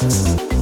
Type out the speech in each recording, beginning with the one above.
Them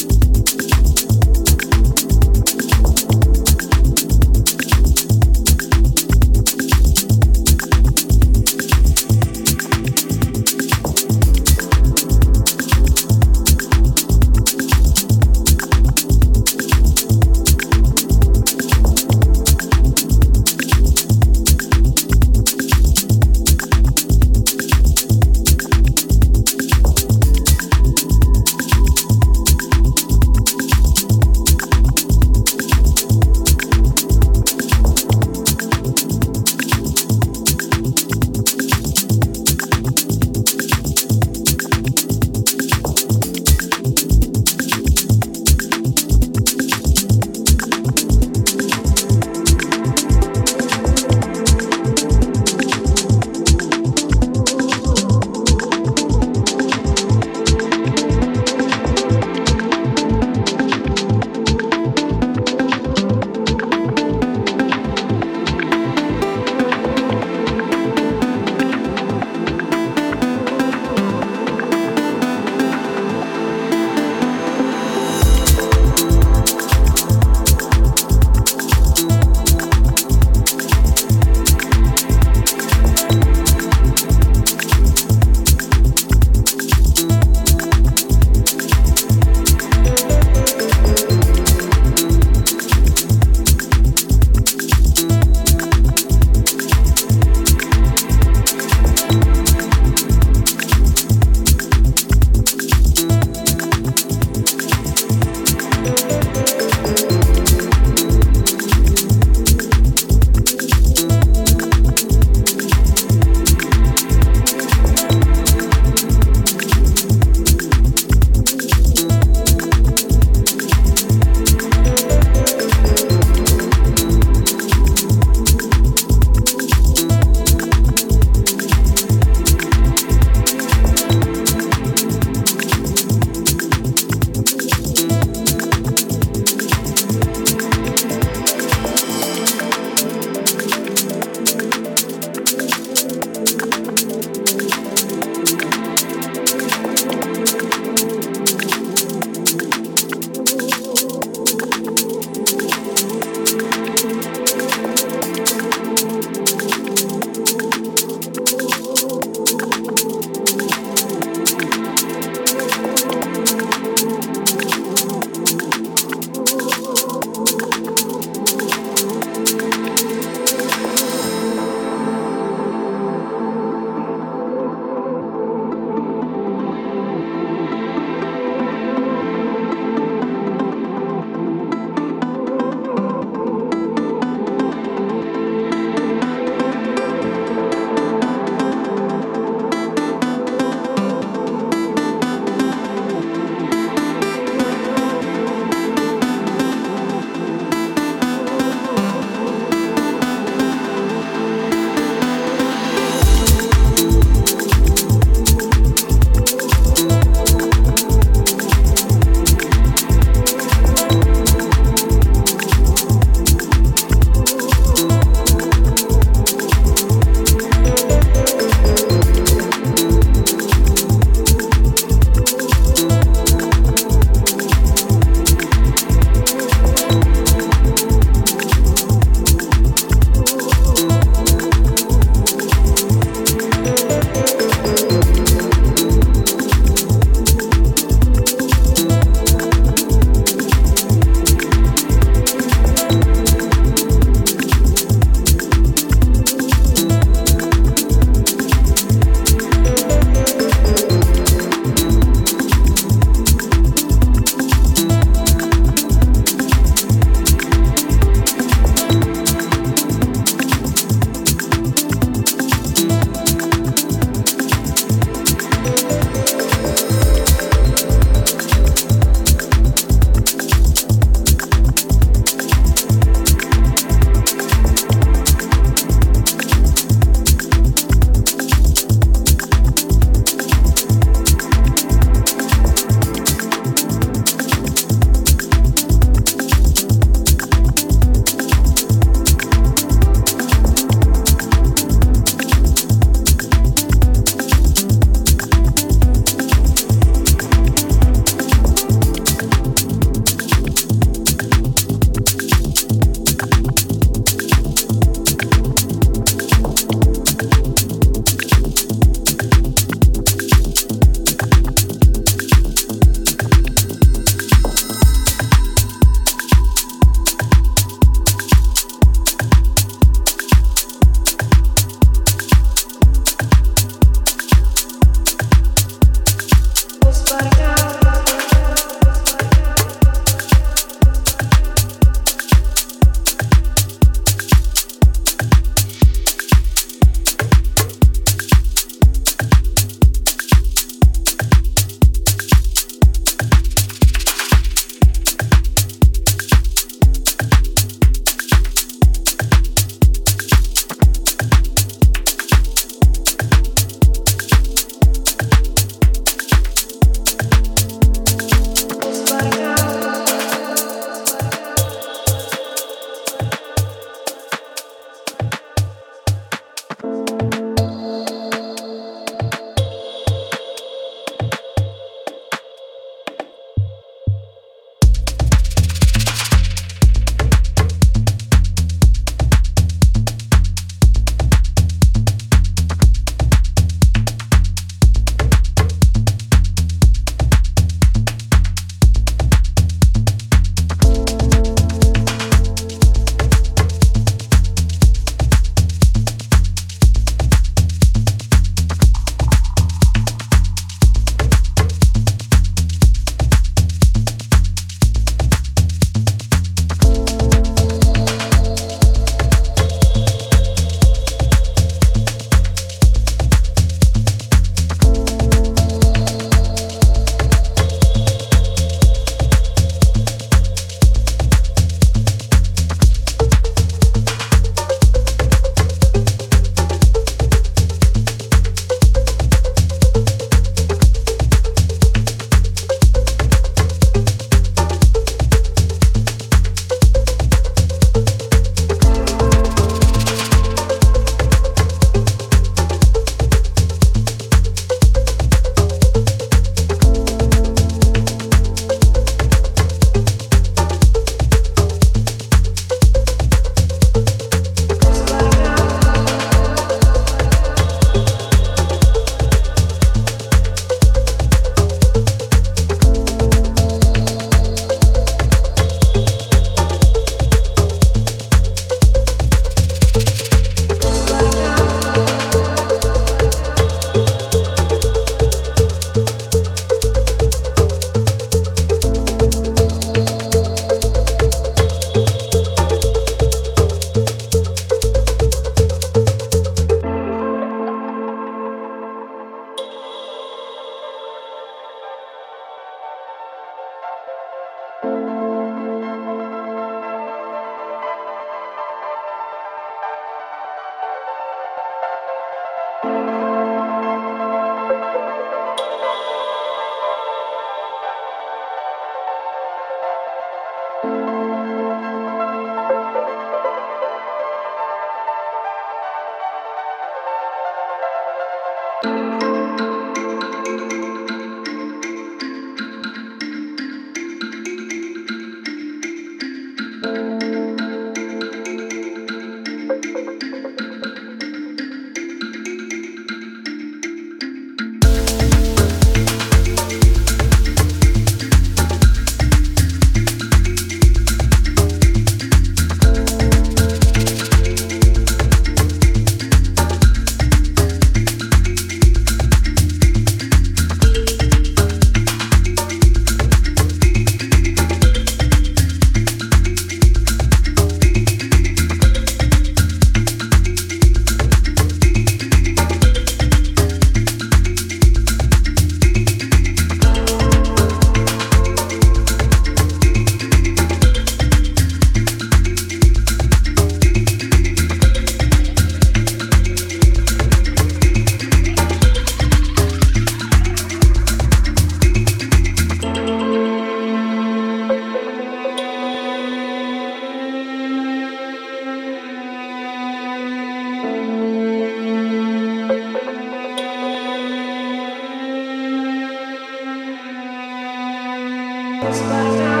It's my time.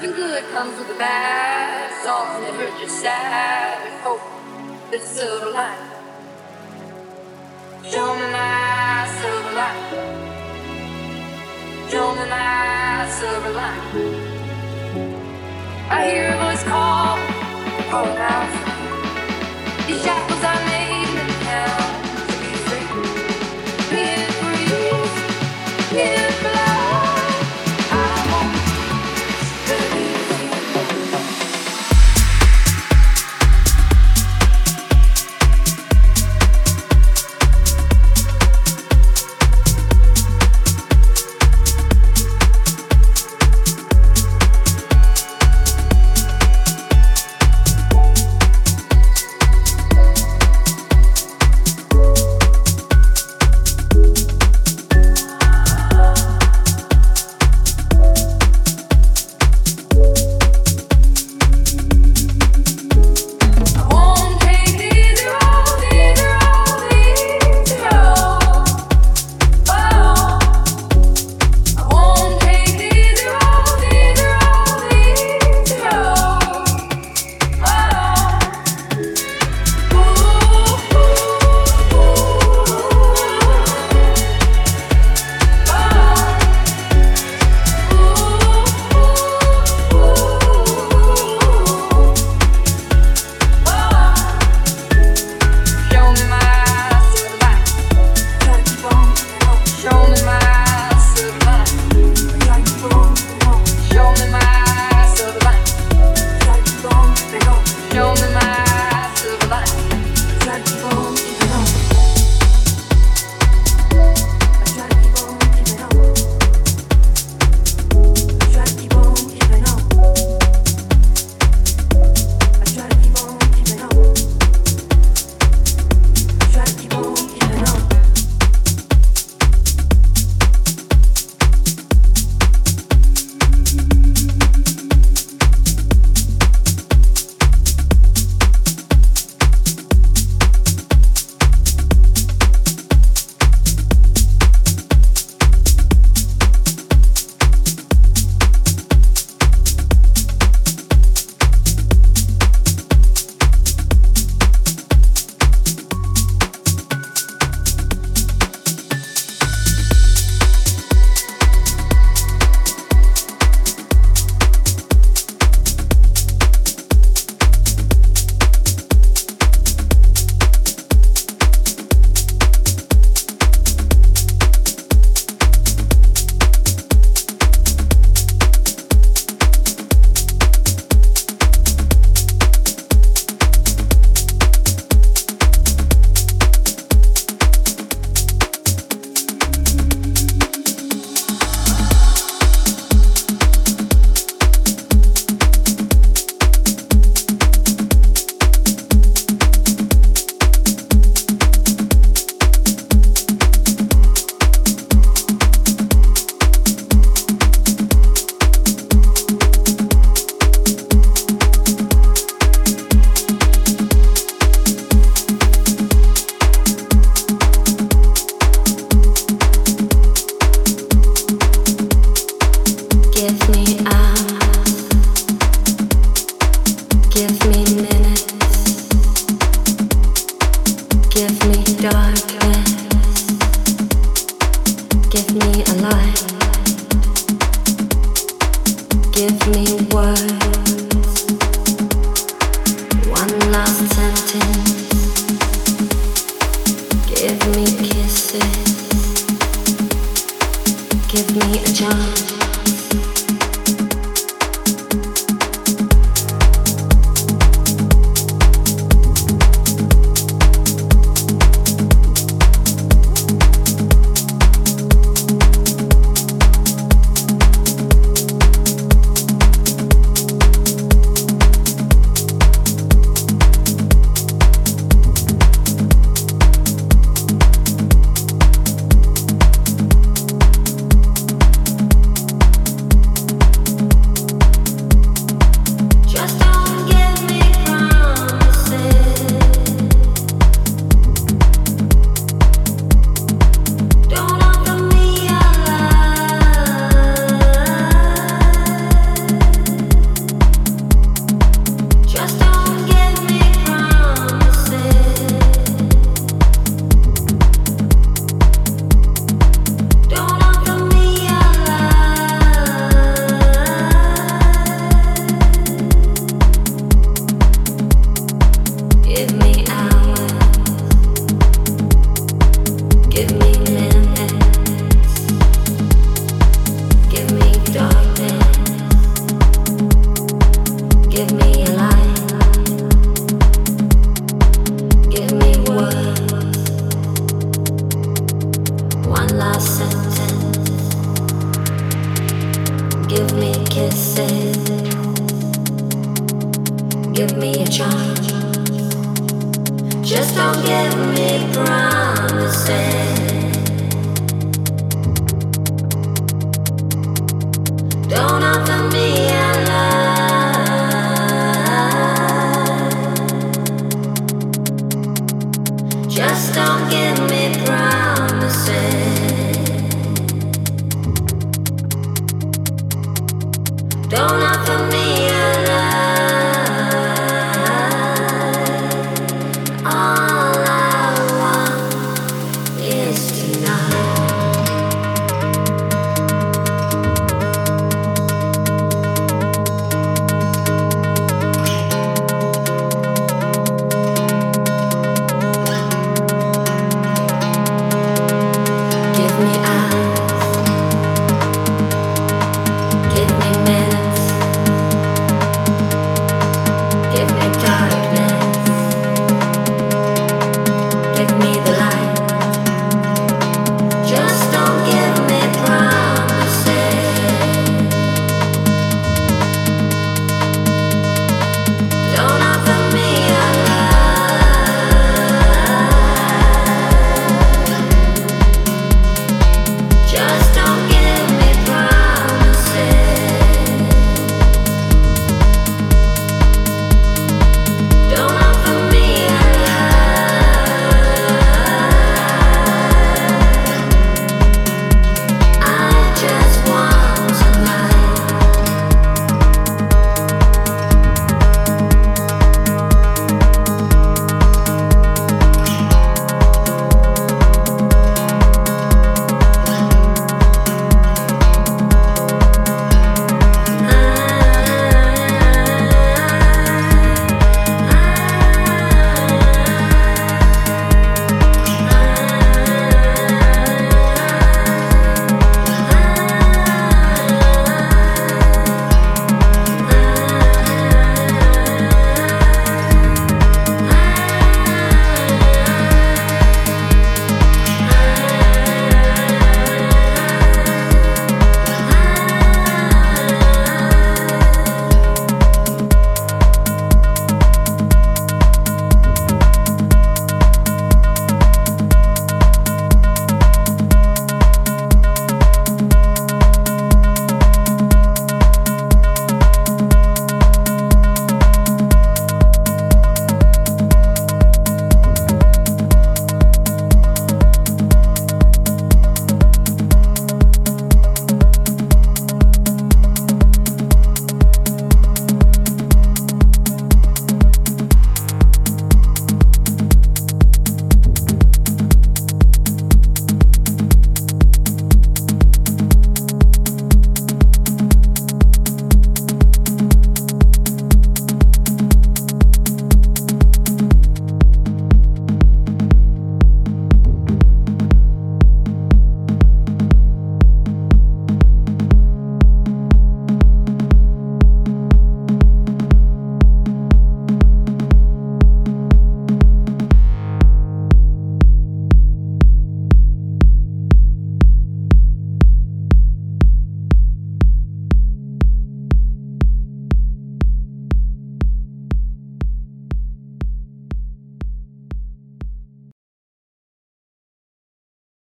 Nothing good comes with the bad. It's all never just sad. And hope this silver lining. Show me my silver lining. Show me my silver lining. I hear a voice call, calling out. These shackles